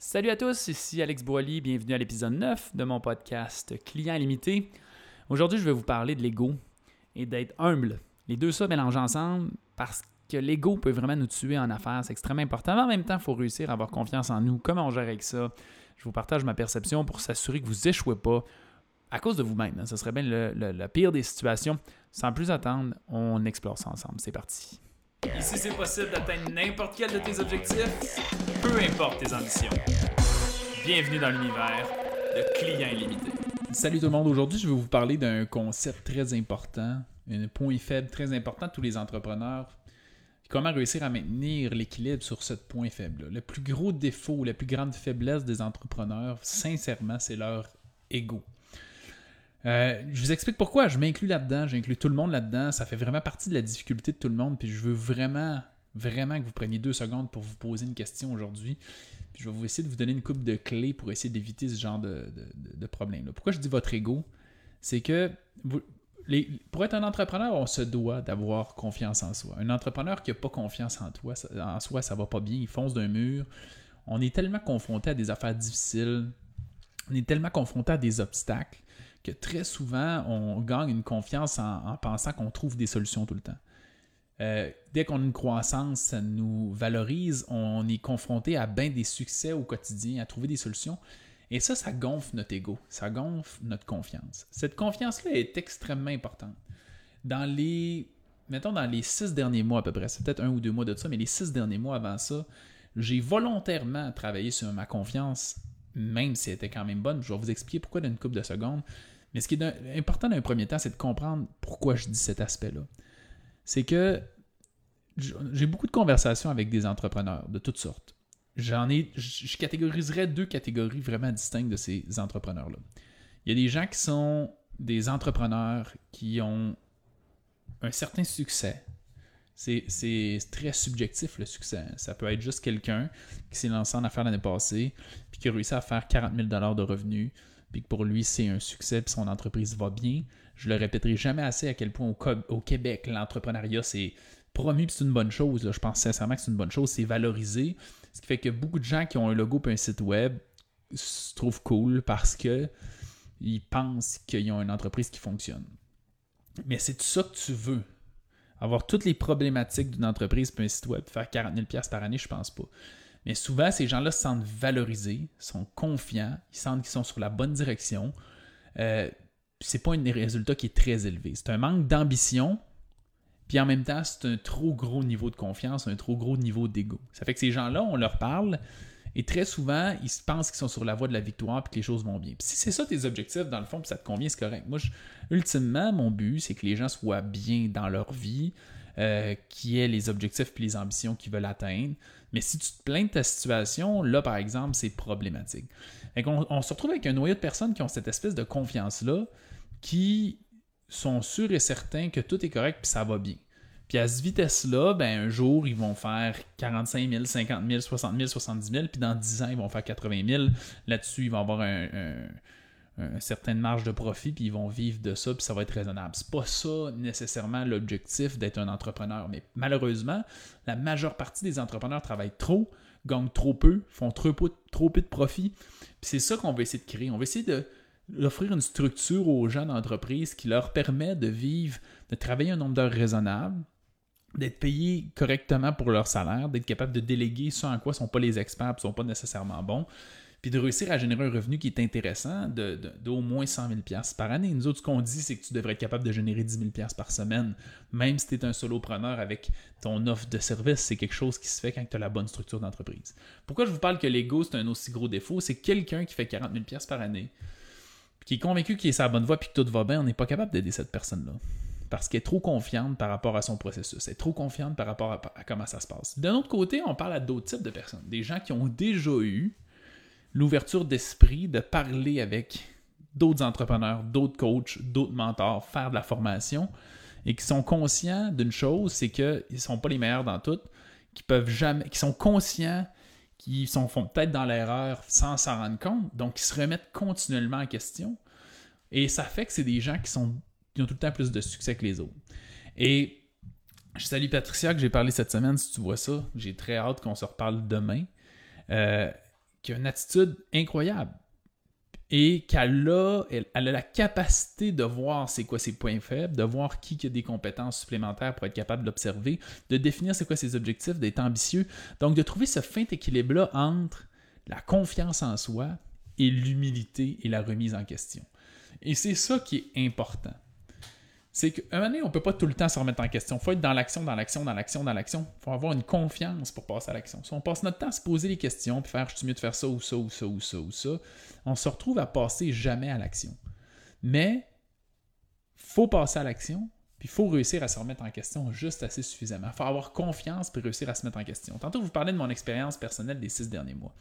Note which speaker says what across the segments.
Speaker 1: Salut à tous, ici Alex Boily, bienvenue à l'épisode 9 de mon podcast Client limité. Aujourd'hui, je vais vous parler de l'ego et d'être humble. Les deux ça mélangent ensemble parce que l'ego peut vraiment nous tuer en affaires, c'est extrêmement important. Mais en même temps, il faut réussir à avoir confiance en nous. Comment on gère avec ça? Je vous partage ma perception pour s'assurer que vous échouez pas à cause de vous-même. Ce serait bien le, le pire des situations. Sans plus attendre, on explore ça ensemble. C'est parti. Ici, c'est possible d'atteindre n'importe quel de tes objectifs, peu importe tes ambitions. Bienvenue dans l'univers de clients illimités. Salut tout le monde. Aujourd'hui, je vais vous parler d'un concept très important, un point faible très important de tous les entrepreneurs. Comment réussir à maintenir l'équilibre sur ce point faible. -là. Le plus gros défaut, la plus grande faiblesse des entrepreneurs, sincèrement, c'est leur ego. Euh, je vous explique pourquoi. Je m'inclus là-dedans, j'inclus tout le monde là-dedans. Ça fait vraiment partie de la difficulté de tout le monde. Puis je veux vraiment, vraiment que vous preniez deux secondes pour vous poser une question aujourd'hui. Puis je vais vous essayer de vous donner une coupe de clés pour essayer d'éviter ce genre de, problème. -là. Pourquoi je dis votre ego? C'est que pour être un entrepreneur, on se doit d'avoir confiance en soi. Un entrepreneur qui n'a pas confiance en, toi, en soi, ça va pas bien. Il fonce d'un mur. On est tellement confronté à des affaires difficiles. On est tellement confronté à des obstacles très souvent, on gagne une confiance en, pensant qu'on trouve des solutions tout le temps. Euh, dès qu'on a une croissance, ça nous valorise, on est confronté à bien des succès au quotidien, à trouver des solutions. Et ça, ça gonfle notre ego, ça gonfle notre confiance. Cette confiance-là est extrêmement importante. Dans les, mettons, dans les six derniers mois à peu près, c'est peut-être un ou deux mois de ça, mais les six derniers mois avant ça, j'ai volontairement travaillé sur ma confiance même si elle était quand même bonne. Je vais vous expliquer pourquoi dans une couple de secondes. Mais ce qui est important dans un premier temps, c'est de comprendre pourquoi je dis cet aspect-là. C'est que j'ai beaucoup de conversations avec des entrepreneurs de toutes sortes. J'en ai, je catégoriserais deux catégories vraiment distinctes de ces entrepreneurs-là. Il y a des gens qui sont des entrepreneurs qui ont un certain succès, c'est très subjectif le succès. Ça peut être juste quelqu'un qui s'est lancé en affaires l'année passée, puis qui a réussi à faire 40 000 de revenus, puis que pour lui c'est un succès, puis son entreprise va bien. Je le répéterai jamais assez à quel point au, Québec, l'entrepreneuriat c'est promu, c'est une bonne chose. Je pense sincèrement que c'est une bonne chose, c'est valorisé. Ce qui fait que beaucoup de gens qui ont un logo et un site web se trouvent cool parce que ils pensent qu'ils ont une entreprise qui fonctionne. Mais c'est ça que tu veux avoir toutes les problématiques d'une entreprise puis un site web, faire 40 000 par année, je pense pas. Mais souvent, ces gens-là se sentent valorisés, sont confiants, ils sentent qu'ils sont sur la bonne direction. Euh, c'est pas un résultat qui est très élevé. C'est un manque d'ambition, puis en même temps, c'est un trop gros niveau de confiance, un trop gros niveau d'ego. Ça fait que ces gens-là, on leur parle, et très souvent, ils pensent qu'ils sont sur la voie de la victoire et que les choses vont bien. si c'est ça tes objectifs, dans le fond, puis ça te convient, c'est correct. Moi, ultimement, mon but, c'est que les gens soient bien dans leur vie, euh, qui aient les objectifs et les ambitions qu'ils veulent atteindre. Mais si tu te plains de ta situation, là, par exemple, c'est problématique. On, on, se retrouve avec un noyau de personnes qui ont cette espèce de confiance-là, qui sont sûrs et certains que tout est correct et ça va bien. Puis à cette vitesse-là, ben, un jour, ils vont faire 45 000, 50 000, 60 000, 70 000, puis dans 10 ans, ils vont faire 80 000. Là-dessus, ils vont avoir un, une certaine marge de profit, puis ils vont vivre de ça, puis ça va être raisonnable. C'est pas ça nécessairement l'objectif d'être un entrepreneur. Mais malheureusement, la majeure partie des entrepreneurs travaillent trop, gagnent trop peu, font trop peu, trop peu de profit. Puis c'est ça qu'on va essayer de créer. On va essayer de d'offrir une structure aux gens d'entreprise qui leur permet de vivre, de travailler un nombre d'heures raisonnable, d'être payés correctement pour leur salaire, d'être capable de déléguer ce en quoi ne sont pas les experts ne sont pas nécessairement bons, puis de réussir à générer un revenu qui est intéressant d'au moins 100 000 par année. Nous autres, ce qu'on dit, c'est que tu devrais être capable de générer 10 000 par semaine, même si tu es un solopreneur avec ton offre de service. C'est quelque chose qui se fait quand tu as la bonne structure d'entreprise. Pourquoi je vous parle que l'ego, c'est un aussi gros défaut? C'est quelqu'un qui fait 40 000 par année, qui est convaincu qu'il est sur la bonne voie puis que tout va bien, on n'est pas capable d'aider cette personne-là parce qu'elle est trop confiante par rapport à son processus. Elle est trop confiante par rapport à, comment ça se passe. D'un autre côté, on parle à d'autres types de personnes. Des gens qui ont déjà eu l'ouverture d'esprit de parler avec d'autres entrepreneurs, d'autres coachs, d'autres mentors, faire de la formation et qui sont conscients d'une chose, c'est qu'ils ne sont pas les meilleurs dans tout, qui peuvent jamais, qui sont conscients qu'ils sont font peut-être dans l'erreur sans s'en rendre compte, donc ils se remettent continuellement en question. Et ça fait que c'est des gens qui sont ont tout le temps plus de succès que les autres. Et je salue Patricia que j'ai parlé cette semaine, si tu vois ça. J'ai très hâte qu'on se reparle demain. Euh, qui a une attitude incroyable et qu'elle a, elle, a la capacité de voir c'est quoi ses points faibles, de voir qui a des compétences supplémentaires pour être capable d'observer, de définir c'est quoi ses objectifs, d'être ambitieux. Donc de trouver ce fin équilibre-là entre la confiance en soi et l'humilité et la remise en question. Et c'est ça qui est important c'est qu'à un moment donné, on ne peut pas tout le temps se remettre en question. Il faut être dans l'action, dans l'action, dans l'action, dans l'action. Il faut avoir une confiance pour passer à l'action. Si on passe notre temps à se poser les questions, puis faire je suis mieux de faire ça ou ça ou ça ou ça ou ça, on se retrouve à passer jamais à l'action. Mais faut passer à l'action, puis il faut réussir à se remettre en question juste assez suffisamment. Il faut avoir confiance pour réussir à se mettre en question. Tantôt, vous parlez de mon expérience personnelle des six derniers mois.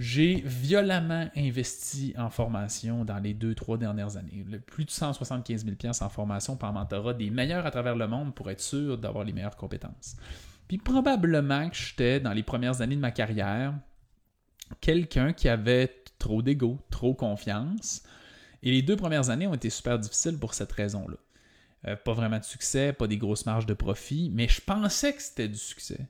Speaker 1: J'ai violemment investi en formation dans les deux, trois dernières années. plus de 175 000 en formation par mentorat, des meilleurs à travers le monde pour être sûr d'avoir les meilleures compétences. Puis probablement que j'étais, dans les premières années de ma carrière, quelqu'un qui avait trop d'ego, trop confiance. Et les deux premières années ont été super difficiles pour cette raison-là. Euh, pas vraiment de succès, pas des grosses marges de profit, mais je pensais que c'était du succès.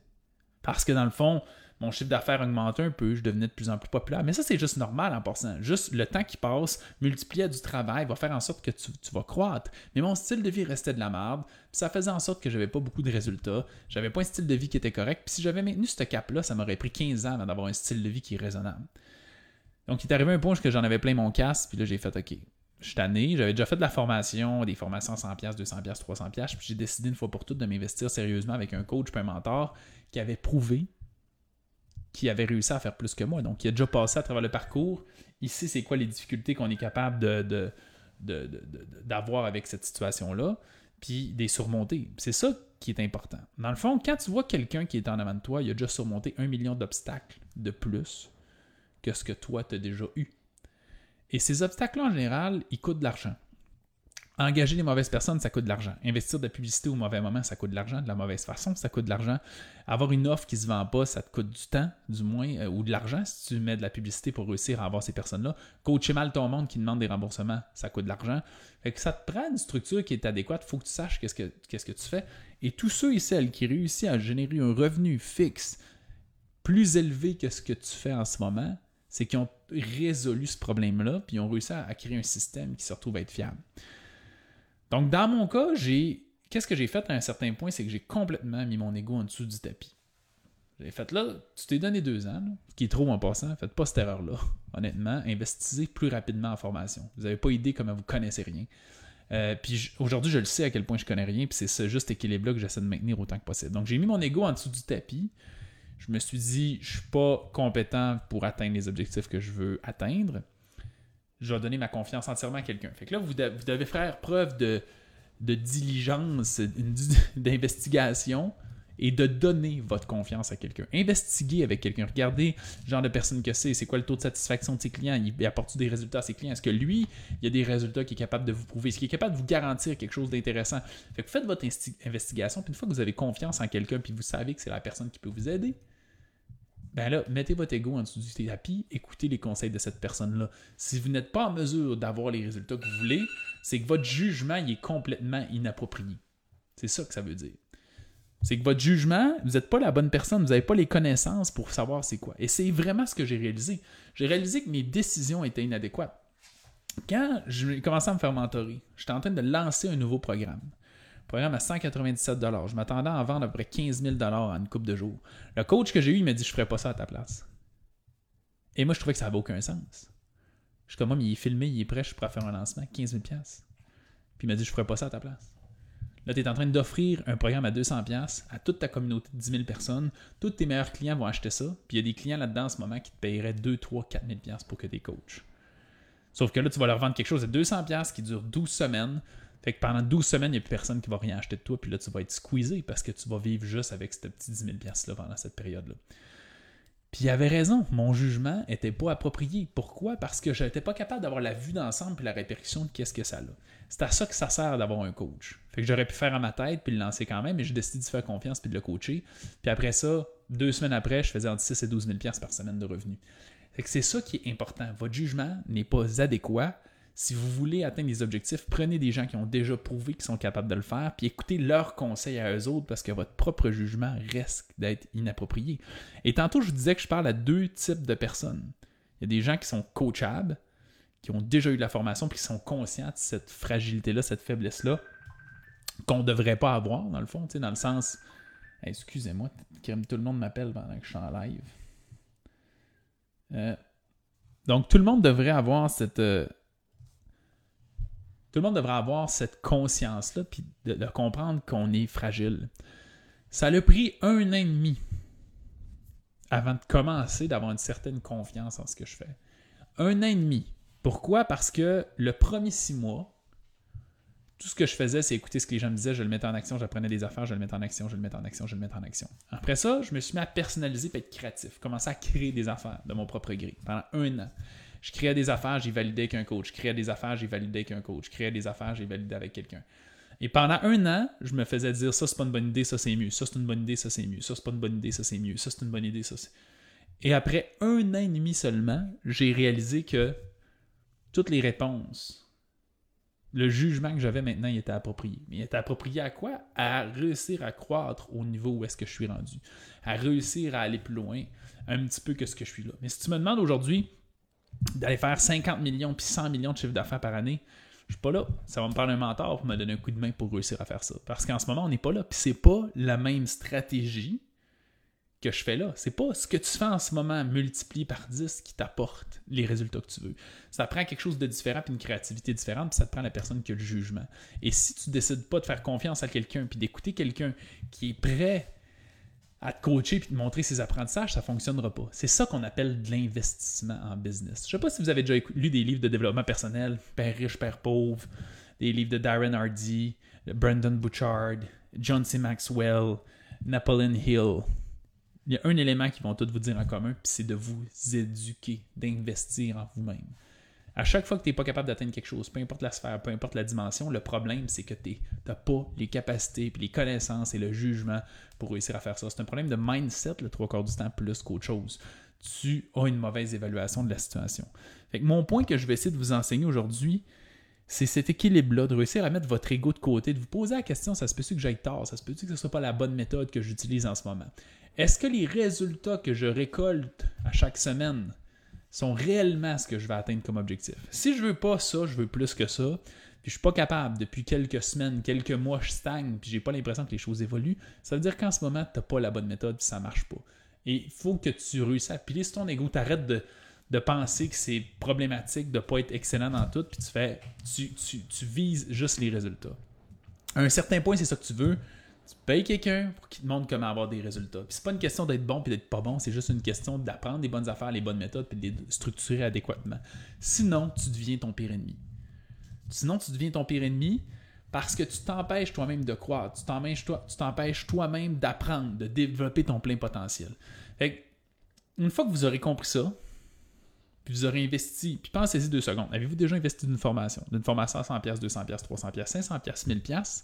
Speaker 1: Parce que dans le fond, mon chiffre d'affaires augmentait un peu, je devenais de plus en plus populaire. Mais ça, c'est juste normal en passant. Juste le temps qui passe, multiplié du travail, va faire en sorte que tu, vas croître. Mais mon style de vie restait de la merde, ça faisait en sorte que j'avais pas beaucoup de résultats. J'avais pas un style de vie qui était correct. Puis si j'avais maintenu ce cap-là, ça m'aurait pris 15 ans d'avoir un style de vie qui est raisonnable. Donc, il est arrivé un point où j'en avais plein mon casse, puis là, j'ai fait OK. Je suis tanné, j'avais déjà fait de la formation, des formations 100$, 200$, 300$, puis j'ai décidé une fois pour toutes de m'investir sérieusement avec un coach, puis un mentor qui avait prouvé qui avait réussi à faire plus que moi. Donc, il a déjà passé à travers le parcours. Il sait c'est quoi les difficultés qu'on est capable de, d'avoir avec cette situation-là, puis des surmonter. C'est ça qui est important. Dans le fond, quand tu vois quelqu'un qui est en avant de toi, il a déjà surmonté un million d'obstacles de plus que ce que toi, tu as déjà eu. Et ces obstacles-là, en général, ils coûtent de l'argent. Engager les mauvaises personnes, ça coûte de l'argent. Investir de la publicité au mauvais moment, ça coûte de l'argent. De la mauvaise façon, ça coûte de l'argent. Avoir une offre qui se vend pas, ça te coûte du temps, du moins, euh, ou de l'argent si tu mets de la publicité pour réussir à avoir ces personnes-là. Coacher mal ton monde qui demande des remboursements, ça coûte de l'argent. Fait que ça te prend une structure qui est adéquate. Il faut que tu saches qu'est-ce que, qu'est-ce que tu fais. Et tous ceux et celles qui réussissent à générer un revenu fixe plus élevé que ce que tu fais en ce moment, c'est qu'ils ont résolu ce problème-là, puis ils ont réussi à créer un système qui se retrouve à être fiable. Donc, dans mon cas, j'ai. Qu'est-ce que j'ai fait à un certain point, c'est que j'ai complètement mis mon ego en dessous du tapis. J'ai fait là, tu t'es donné deux ans, qui est trop en passant, faites pas cette erreur-là. Honnêtement, investissez plus rapidement en formation. Vous n'avez pas idée comment vous connaissez rien. Euh, puis aujourd'hui, je le sais à quel point je connais rien, puis c'est ce juste équilibre-là que j'essaie de maintenir autant que possible. Donc j'ai mis mon ego en dessous du tapis. Je me suis dit, je suis pas compétent pour atteindre les objectifs que je veux atteindre je vais donner ma confiance entièrement à quelqu'un. Fait que là, vous, devez faire preuve de, diligence, d'investigation et de donner votre confiance à quelqu'un. Investiguez avec quelqu'un. Regardez le genre de personne que c'est. C'est quoi le taux de satisfaction de ses clients? Il apporte des résultats à ses clients? Est-ce que lui, il y a des résultats qu'il est capable de vous prouver? Est-ce qu'il est capable de vous garantir quelque chose d'intéressant? Fait que faites votre investigation. Puis une fois que vous avez confiance en quelqu'un, puis vous savez que c'est la personne qui peut vous aider, ben là, mettez votre ego en dessous du tapis, écoutez les conseils de cette personne-là. Si vous n'êtes pas en mesure d'avoir les résultats que vous voulez, c'est que votre jugement est complètement inapproprié. C'est ça que ça veut dire. C'est que votre jugement, vous n'êtes pas la bonne personne, vous n'avez pas les connaissances pour savoir c'est quoi. Et c'est vraiment ce que j'ai réalisé. J'ai réalisé que mes décisions étaient inadéquates. Quand j'ai commencé à me faire mentorer, j'étais en train de lancer un nouveau programme programme à 197 Je m'attendais à en vendre à peu près 15 000 en une coupe de jours. Le coach que j'ai eu, il m'a dit Je ferais pas ça à ta place. Et moi, je trouvais que ça n'avait aucun sens. Je suis comme, il est filmé, il est prêt, je à faire un lancement, 15 000 Puis il m'a dit Je ferais pas ça à ta place. Là, tu es en train d'offrir un programme à 200 à toute ta communauté de 10 000 personnes. Tous tes meilleurs clients vont acheter ça. Puis il y a des clients là-dedans en ce moment qui te paieraient 2, 3, 4 000 pour que tu coaches. Sauf que là, tu vas leur vendre quelque chose à 200 qui dure 12 semaines. Fait que pendant 12 semaines, il n'y a plus personne qui va rien acheter de toi, puis là, tu vas être squeezé parce que tu vas vivre juste avec ce petit 10 000 là pendant cette période-là. Puis il avait raison, mon jugement n'était pas approprié. Pourquoi? Parce que je n'étais pas capable d'avoir la vue d'ensemble puis la répercussion de qu'est-ce que ça a. C'est à ça que ça sert d'avoir un coach. Fait que j'aurais pu faire à ma tête puis le lancer quand même, mais j'ai décidé de faire confiance puis de le coacher. Puis après ça, deux semaines après, je faisais entre 6 et 12 000 par semaine de revenus. Fait que c'est ça qui est important. Votre jugement n'est pas adéquat Si vous voulez atteindre les objectifs, prenez des gens qui ont déjà prouvé qu'ils sont capables de le faire, puis écoutez leurs conseils à eux autres parce que votre propre jugement risque d'être inapproprié. Et tantôt, je vous disais que je parle à deux types de personnes. Il y a des gens qui sont coachables, qui ont déjà eu de la formation, puis qui sont conscients de cette fragilité-là, cette faiblesse-là, qu'on ne devrait pas avoir, dans le fond, dans le sens. Excusez-moi, tout le monde m'appelle pendant que je suis en live. Euh, donc, tout le monde devrait avoir cette. Euh, tout le monde devrait avoir cette conscience-là, puis de, comprendre qu'on est fragile. Ça a pris un an et demi avant de commencer d'avoir une certaine confiance en ce que je fais. Un an et demi. Pourquoi? Parce que le premier six mois, tout ce que je faisais, c'est écouter ce que les gens me disaient, je le mettais en action, j'apprenais des affaires, je le mettais en action, je le mettais en action, je le mettais en action. Après ça, je me suis mis à personnaliser et être créatif, commencer à créer des affaires de mon propre gré pendant un an. Je créais des affaires, j'ai validé avec un coach. Je créais des affaires, j'ai validé avec un coach. Je créais des affaires, j'ai validé avec quelqu'un. Et pendant un an, je me faisais dire ça, c'est pas une bonne idée, ça c'est mieux. Ça c'est une bonne idée, ça c'est mieux. Ça c'est pas une bonne idée, ça c'est mieux. Ça c'est une bonne idée, ça c'est. Et après un an et demi seulement, j'ai réalisé que toutes les réponses, le jugement que j'avais maintenant, il était approprié. Mais il était approprié à quoi? À réussir à croître au niveau où est-ce que je suis rendu. À réussir à aller plus loin, un petit peu que ce que je suis là. Mais si tu me demandes aujourd'hui, d'aller faire 50 millions puis 100 millions de chiffre d'affaires par année, je suis pas là. Ça va me prendre un mentor pour me donner un coup de main pour réussir à faire ça. Parce qu'en ce moment, on n'est pas là. Puis c'est pas la même stratégie que je fais là. C'est pas ce que tu fais en ce moment multiplié par 10 qui t'apporte les résultats que tu veux. Ça prend quelque chose de différent puis une créativité différente, puis ça te prend la personne qui a le jugement. Et si tu décides pas de faire confiance à quelqu'un puis d'écouter quelqu'un qui est prêt à te coacher puis te montrer ses apprentissages, ça ne fonctionnera pas. C'est ça qu'on appelle de l'investissement en business. Je ne sais pas si vous avez déjà lu des livres de développement personnel, Père riche, Père pauvre, des livres de Darren Hardy, Brandon Bouchard, John C. Maxwell, Napoleon Hill. Il y a un élément qu'ils vont tous vous dire en commun, puis c'est de vous éduquer, d'investir en vous-même. À chaque fois que tu n'es pas capable d'atteindre quelque chose, peu importe la sphère, peu importe la dimension, le problème, c'est que tu n'as pas les capacités, puis les connaissances et le jugement pour réussir à faire ça. C'est un problème de mindset le trois quarts du temps plus qu'autre chose. Tu as une mauvaise évaluation de la situation. Fait mon point que je vais essayer de vous enseigner aujourd'hui, c'est cet équilibre-là, de réussir à mettre votre ego de côté, de vous poser la question, ça se peut-tu que j'aille tard, ça se peut-tu que ce ne soit pas la bonne méthode que j'utilise en ce moment? Est-ce que les résultats que je récolte à chaque semaine sont réellement ce que je vais atteindre comme objectif. Si je veux pas ça, je veux plus que ça, puis je suis pas capable depuis quelques semaines, quelques mois, je stagne, puis j'ai pas l'impression que les choses évoluent, ça veut dire qu'en ce moment, tu pas la bonne méthode, puis ça marche pas. Et il faut que tu réussisses à piler ton ego, tu arrêtes de, penser que c'est problématique de pas être excellent dans tout, puis tu fais tu vises juste les résultats. À un certain point, c'est ça que tu veux. Tu payes quelqu'un pour qu'il te montre comment avoir des résultats. Puis c'est pas une question d'être bon puis d'être pas bon, c'est juste une question d'apprendre des bonnes affaires, les bonnes méthodes puis de les structurer adéquatement. Sinon, tu deviens ton pire ennemi. Sinon, tu deviens ton pire ennemi parce que tu t'empêches toi-même de croire, tu t'empêches toi, toi-même d'apprendre, de développer ton plein potentiel. Fait une fois que vous aurez compris ça, puis vous aurez investi, puis pensez-y deux secondes. Avez-vous déjà investi d'une formation? D'une formation à 100$, 200$, 300$, 500$, 1000$?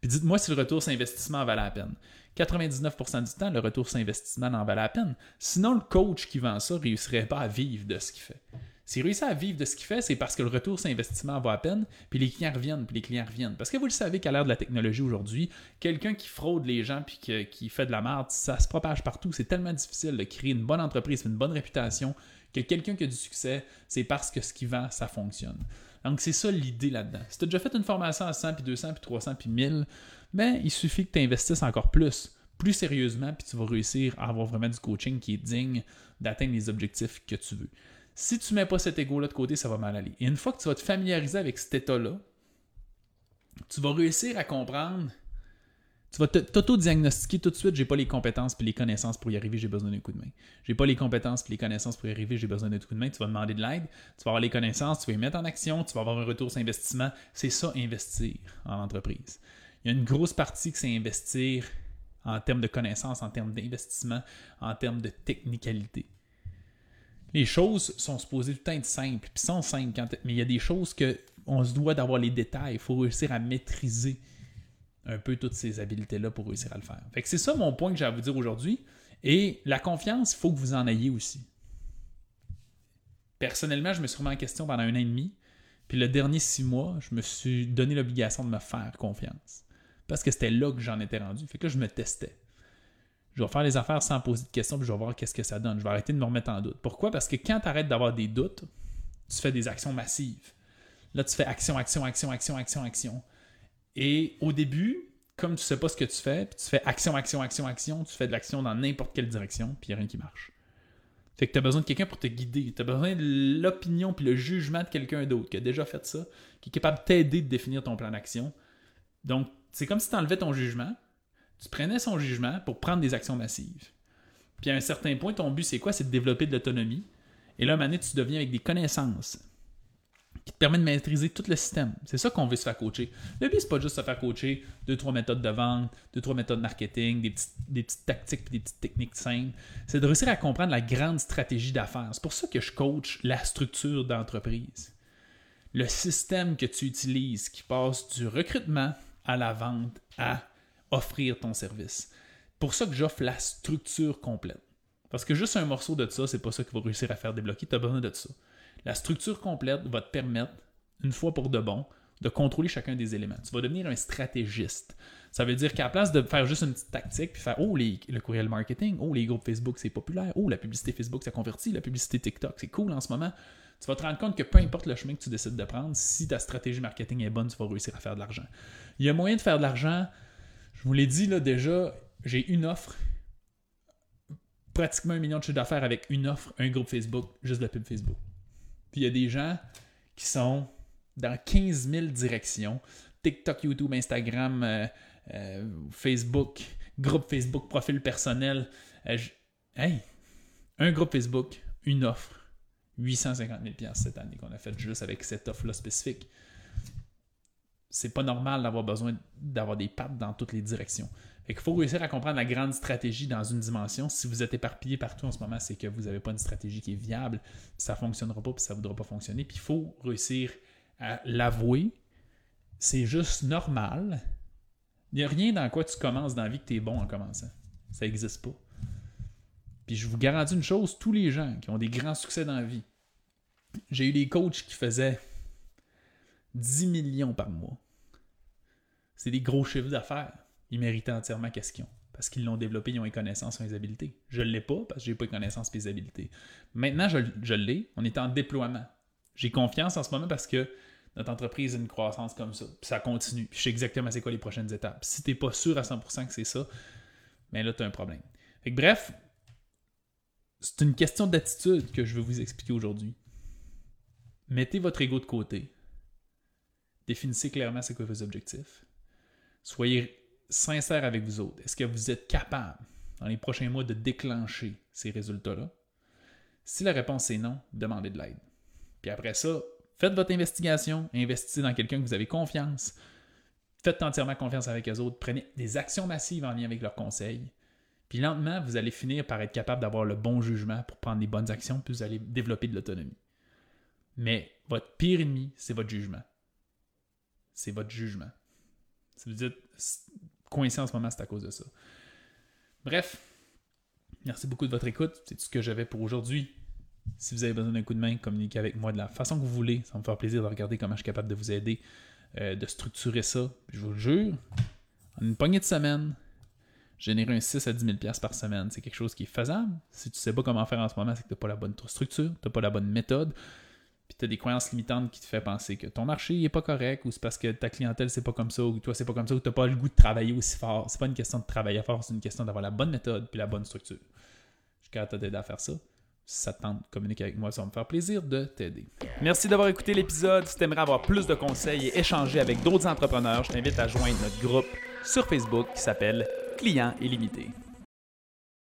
Speaker 1: Puis dites-moi si le retour sur investissement en valait la peine. 99% du temps, le retour sur investissement en valait la peine. Sinon, le coach qui vend ça ne réussirait pas à vivre de ce qu'il fait. S'il réussit à vivre de ce qu'il fait, c'est parce que le retour sur investissement va à peine, puis les clients reviennent, puis les clients reviennent. Parce que vous le savez qu'à l'ère de la technologie aujourd'hui, quelqu'un qui fraude les gens puis qui fait de la merde, ça se propage partout. C'est tellement difficile de créer une bonne entreprise, une bonne réputation, que quelqu'un qui a du succès, c'est parce que ce qu'il vend, ça fonctionne. Donc, c'est ça l'idée là-dedans. Si tu as déjà fait une formation à 100, puis 200, puis 300, puis 1000, ben, il suffit que tu investisses encore plus, plus sérieusement, puis tu vas réussir à avoir vraiment du coaching qui est digne d'atteindre les objectifs que tu veux. Si tu ne mets pas cet ego-là de côté, ça va mal aller. Et une fois que tu vas te familiariser avec cet état-là, tu vas réussir à comprendre tu vas t'auto-diagnostiquer tout de suite, j'ai pas les compétences puis les connaissances pour y arriver, j'ai besoin d'un coup de main. J'ai pas les compétences puis les connaissances pour y arriver, j'ai besoin d'un coup de main. Tu vas demander de l'aide, tu vas avoir les connaissances, tu vas y mettre en action, tu vas avoir un retour sur investissement. C'est ça, investir en entreprise. Il y a une grosse partie que c'est investir en termes de connaissances, en termes d'investissement, en termes de technicalité. Les choses sont supposées tout le temps être simples, puis sont simples, mais il y a des choses que on se doit d'avoir les détails, il faut réussir à maîtriser un peu toutes ces habiletés-là pour réussir à le faire. Fait que c'est ça mon point que j'ai à vous dire aujourd'hui. Et la confiance, il faut que vous en ayez aussi. Personnellement, je me suis remis en question pendant un an et demi. Puis le dernier six mois, je me suis donné l'obligation de me faire confiance. Parce que c'était là que j'en étais rendu. Fait que je me testais. Je vais faire les affaires sans poser de questions, puis je vais voir qu'est-ce que ça donne. Je vais arrêter de me remettre en doute. Pourquoi? Parce que quand tu arrêtes d'avoir des doutes, tu fais des actions massives. Là, tu fais action, action, action, action, action, action. Et au début, comme tu sais pas ce que tu fais, puis tu fais action, action, action, action, tu fais de l'action dans n'importe quelle direction, puis il n'y a rien qui marche. Fait que tu as besoin de quelqu'un pour te guider. Tu as besoin de l'opinion puis le jugement de quelqu'un d'autre qui a déjà fait ça, qui est capable de t'aider de définir ton plan d'action. Donc, c'est comme si tu enlevais ton jugement, tu prenais son jugement pour prendre des actions massives. Puis à un certain point, ton but, c'est quoi? C'est de développer de l'autonomie. Et là, moment tu deviens avec des connaissances qui te permettent de maîtriser tout le système. C'est ça qu'on veut se faire coacher. Le but, c'est pas juste se faire coacher deux, trois méthodes de vente, deux, trois méthodes de marketing, des petites, des petites tactiques et des petites techniques simples. C'est de réussir à comprendre la grande stratégie d'affaires. C'est pour ça que je coach la structure d'entreprise. Le système que tu utilises qui passe du recrutement à la vente à offrir ton service. Pour ça que j'offre la structure complète. Parce que juste un morceau de ça, c'est pas ça qui va réussir à faire débloquer. Tu as besoin de ça. La structure complète va te permettre, une fois pour de bon, de contrôler chacun des éléments. Tu vas devenir un stratégiste. Ça veut dire qu'à la place de faire juste une petite tactique, puis faire Oh, le courriel marketing, oh, les groupes Facebook, c'est populaire, oh, la publicité Facebook, ça convertit, la publicité TikTok, c'est cool en ce moment, tu vas te rendre compte que peu importe le chemin que tu décides de prendre, si ta stratégie marketing est bonne, tu vas réussir à faire de l'argent. Il y a moyen de faire de l'argent je vous l'ai dit là déjà, j'ai une offre, pratiquement un million de chiffres d'affaires avec une offre, un groupe Facebook, juste de la pub Facebook. Il y a des gens qui sont dans 15 000 directions TikTok, YouTube, Instagram, euh, euh, Facebook, groupe Facebook, profil personnel. Euh, hey, un groupe Facebook, une offre, 850 000 cette année qu'on a fait juste avec cette offre-là spécifique c'est pas normal d'avoir besoin d'avoir des pattes dans toutes les directions. Il faut réussir à comprendre la grande stratégie dans une dimension. Si vous êtes éparpillé partout en ce moment, c'est que vous n'avez pas une stratégie qui est viable, ça ne fonctionnera pas, puis ça ne voudra pas fonctionner. Puis il faut réussir à l'avouer. C'est juste normal. Il n'y a rien dans quoi tu commences dans la vie que tu es bon en commençant. Ça n'existe pas. Puis je vous garantis une chose, tous les gens qui ont des grands succès dans la vie, j'ai eu des coachs qui faisaient 10 millions par mois. C'est des gros chiffres d'affaires. Ils méritaient entièrement question. Parce qu'ils l'ont développé, ils ont les connaissances, ils ont les habiletés. Je ne l'ai pas parce que je n'ai pas les connaissances et les habiletés. Maintenant, je, l'ai. On est en déploiement. J'ai confiance en ce moment parce que notre entreprise a une croissance comme ça. Puis ça continue. Puis je sais exactement c'est quoi les prochaines étapes. Si tu n'es pas sûr à 100% que c'est ça, mais ben là, tu as un problème. bref, c'est une question d'attitude que je veux vous expliquer aujourd'hui. Mettez votre ego de côté. Définissez clairement c'est quoi vos objectifs. Soyez sincère avec vous autres. Est-ce que vous êtes capable, dans les prochains mois, de déclencher ces résultats-là? Si la réponse est non, demandez de l'aide. Puis après ça, faites votre investigation, investissez dans quelqu'un que vous avez confiance, faites entièrement confiance avec les autres, prenez des actions massives en lien avec leurs conseils. Puis lentement, vous allez finir par être capable d'avoir le bon jugement pour prendre les bonnes actions, puis vous allez développer de l'autonomie. Mais votre pire ennemi, c'est votre jugement c'est votre jugement. Si vous êtes coincé en ce moment, c'est à cause de ça. Bref, merci beaucoup de votre écoute. C'est tout ce que j'avais pour aujourd'hui. Si vous avez besoin d'un coup de main, communiquez avec moi de la façon que vous voulez. Ça va me faire plaisir de regarder comment je suis capable de vous aider, euh, de structurer ça. Je vous le jure, en une poignée de semaines, générer un 6 à 10 000 par semaine, c'est quelque chose qui est faisable. Si tu ne sais pas comment faire en ce moment, c'est que tu n'as pas la bonne structure, tu n'as pas la bonne méthode puis tu as des croyances limitantes qui te font penser que ton marché n'est pas correct, ou c'est parce que ta clientèle c'est pas comme ça, ou toi c'est pas comme ça, ou tu n'as pas le goût de travailler aussi fort. C'est pas une question de travailler fort, c'est une question d'avoir la bonne méthode puis la bonne structure. Je suis capable de t'aider à faire ça. Si ça te tente, communiquer avec moi, ça va me faire plaisir de t'aider. Merci d'avoir écouté l'épisode. Si tu aimerais avoir plus de conseils et échanger avec d'autres entrepreneurs, je t'invite à joindre notre groupe sur Facebook qui s'appelle Clients illimités.